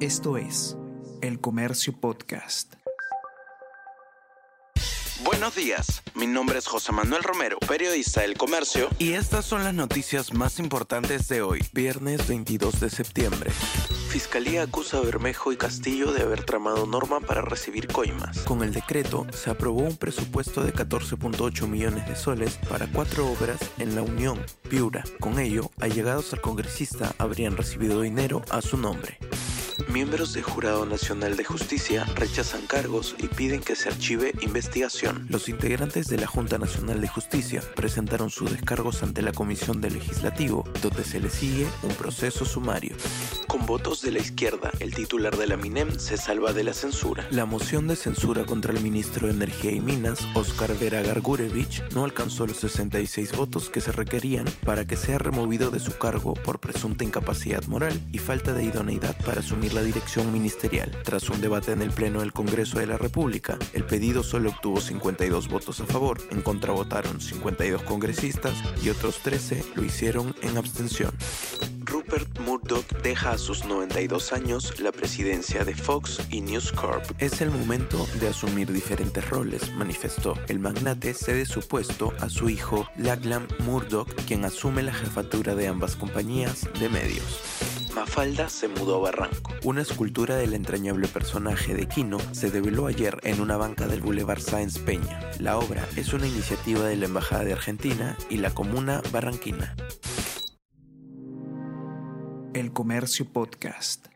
Esto es El Comercio Podcast. Buenos días, mi nombre es José Manuel Romero, periodista del Comercio, y estas son las noticias más importantes de hoy, viernes 22 de septiembre. Fiscalía acusa a Bermejo y Castillo de haber tramado norma para recibir coimas. Con el decreto se aprobó un presupuesto de 14.8 millones de soles para cuatro obras en la Unión, Piura. Con ello, allegados al congresista habrían recibido dinero a su nombre. Miembros del Jurado Nacional de Justicia rechazan cargos y piden que se archive investigación. Los integrantes de la Junta Nacional de Justicia presentaron sus descargos ante la Comisión del Legislativo, donde se le sigue un proceso sumario. Con votos de la izquierda, el titular de la MINEM se salva de la censura. La moción de censura contra el ministro de Energía y Minas, Oscar Vera Gargurevich, no alcanzó los 66 votos que se requerían para que sea removido de su cargo por presunta incapacidad moral y falta de idoneidad para asumir la dirección ministerial. Tras un debate en el Pleno del Congreso de la República, el pedido solo obtuvo 52 votos a favor, en contra votaron 52 congresistas y otros 13 lo hicieron en abstención. Rupert Murdoch deja a sus 92 años la presidencia de Fox y News Corp. Es el momento de asumir diferentes roles, manifestó. El magnate cede su puesto a su hijo Lachlan Murdoch, quien asume la jefatura de ambas compañías de medios. Mafalda se mudó a Barranco. Una escultura del entrañable personaje de Quino se develó ayer en una banca del Boulevard Sáenz Peña. La obra es una iniciativa de la Embajada de Argentina y la Comuna Barranquina. El Comercio Podcast.